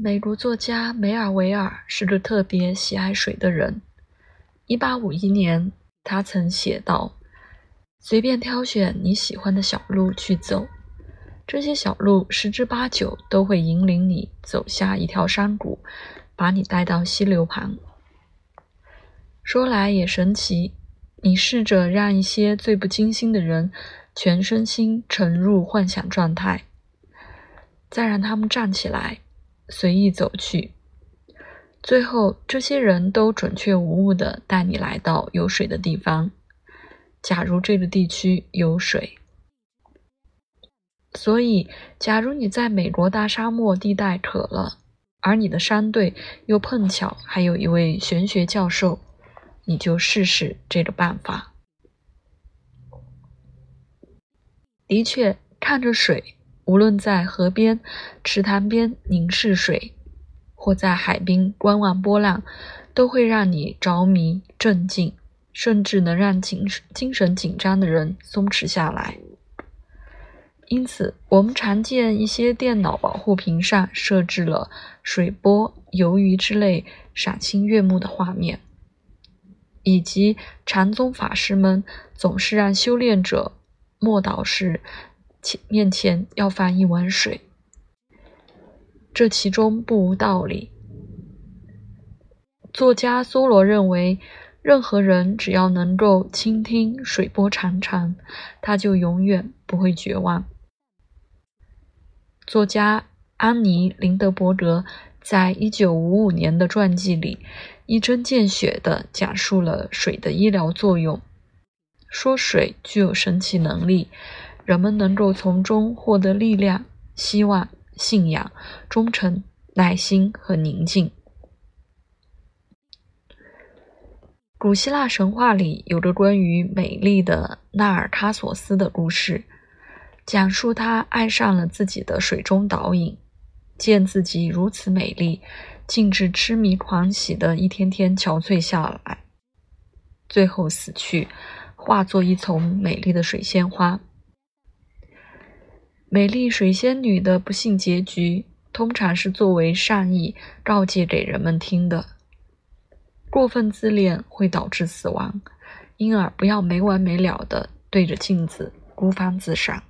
美国作家梅尔维尔是个特别喜爱水的人。1851年，他曾写道：“随便挑选你喜欢的小路去走，这些小路十之八九都会引领你走下一条山谷，把你带到溪流旁。”说来也神奇，你试着让一些最不经心的人全身心沉入幻想状态，再让他们站起来。随意走去，最后这些人都准确无误地带你来到有水的地方。假如这个地区有水，所以假如你在美国大沙漠地带渴了，而你的山队又碰巧还有一位玄学教授，你就试试这个办法。的确，看着水。无论在河边、池塘边凝视水，或在海滨观望波浪，都会让你着迷、镇静，甚至能让精精神紧张的人松弛下来。因此，我们常见一些电脑保护屏上设置了水波、游鱼之类赏心悦目的画面，以及禅宗法师们总是让修炼者默祷时。面前要放一碗水，这其中不无道理。作家梭罗认为，任何人只要能够倾听水波潺潺，他就永远不会绝望。作家安妮·林德伯格在一九五五年的传记里，一针见血地讲述了水的医疗作用，说水具有神奇能力。人们能够从中获得力量、希望、信仰、忠诚、耐心和宁静。古希腊神话里有着关于美丽的纳尔喀索斯的故事，讲述他爱上了自己的水中倒影，见自己如此美丽，竟至痴迷狂喜的一天天憔悴下来，最后死去，化作一丛美丽的水仙花。美丽水仙女的不幸结局，通常是作为善意告诫给人们听的。过分自恋会导致死亡，因而不要没完没了的对着镜子孤芳自赏。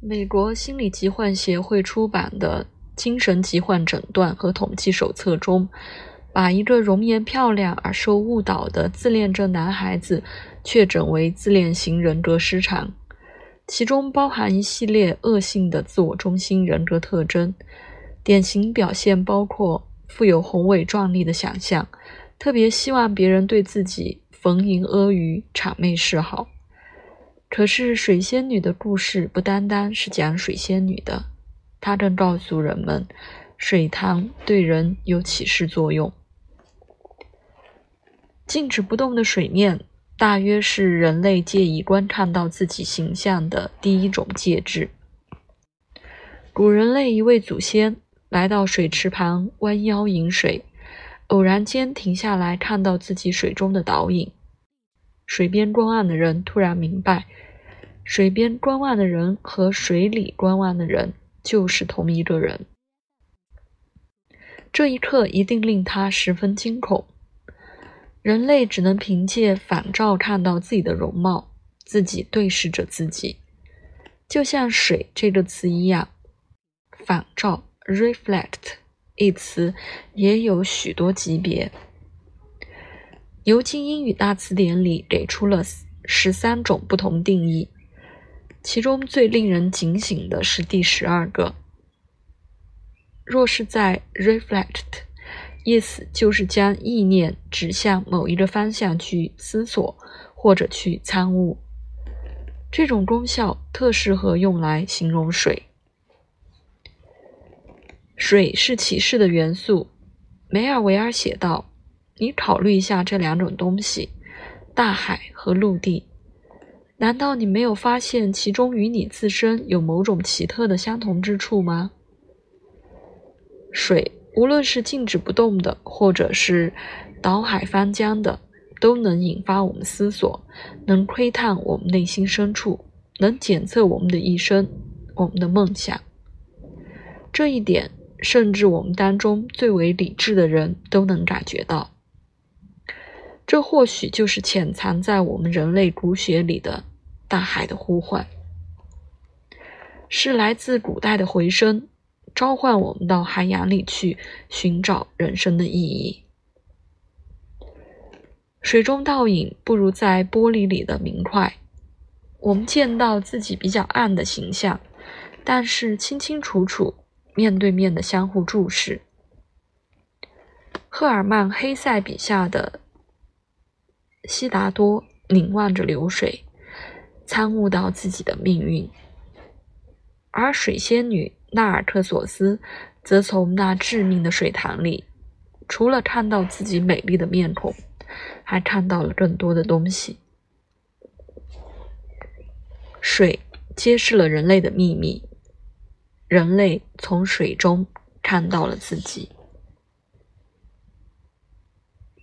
美国心理疾患协会出版的《精神疾患诊断和统计手册》中，把一个容颜漂亮而受误导的自恋症男孩子确诊为自恋型人格失常。其中包含一系列恶性的自我中心人格特征，典型表现包括富有宏伟壮丽的想象，特别希望别人对自己逢迎阿谀、谄媚示好。可是，水仙女的故事不单单是讲水仙女的，它更告诉人们，水塘对人有启示作用。静止不动的水面。大约是人类借以观看到自己形象的第一种介质。古人类一位祖先来到水池旁弯腰饮水，偶然间停下来看到自己水中的倒影。水边观望的人突然明白，水边观望的人和水里观望的人就是同一个人。这一刻一定令他十分惊恐。人类只能凭借反照看到自己的容貌，自己对视着自己，就像“水”这个词一样。反照 （reflect） 一词也有许多级别。牛津英语大词典里给出了十三种不同定义，其中最令人警醒的是第十二个。若是在 reflect。意思就是将意念指向某一个方向去思索或者去参悟，这种功效特适合用来形容水。水是启示的元素，梅尔维尔写道：“你考虑一下这两种东西，大海和陆地，难道你没有发现其中与你自身有某种奇特的相同之处吗？”水。无论是静止不动的，或者是倒海翻江的，都能引发我们思索，能窥探我们内心深处，能检测我们的一生、我们的梦想。这一点，甚至我们当中最为理智的人都能感觉到。这或许就是潜藏在我们人类骨血里的大海的呼唤，是来自古代的回声，召唤我们到海洋里去寻找人生的意义。水中倒影不如在玻璃里的明快。我们见到自己比较暗的形象，但是清清楚楚、面对面的相互注视。赫尔曼·黑塞笔下的悉达多凝望着流水，参悟到自己的命运；而水仙女纳尔特索斯则从那致命的水塘里，除了看到自己美丽的面孔。还看到了更多的东西。水揭示了人类的秘密，人类从水中看到了自己。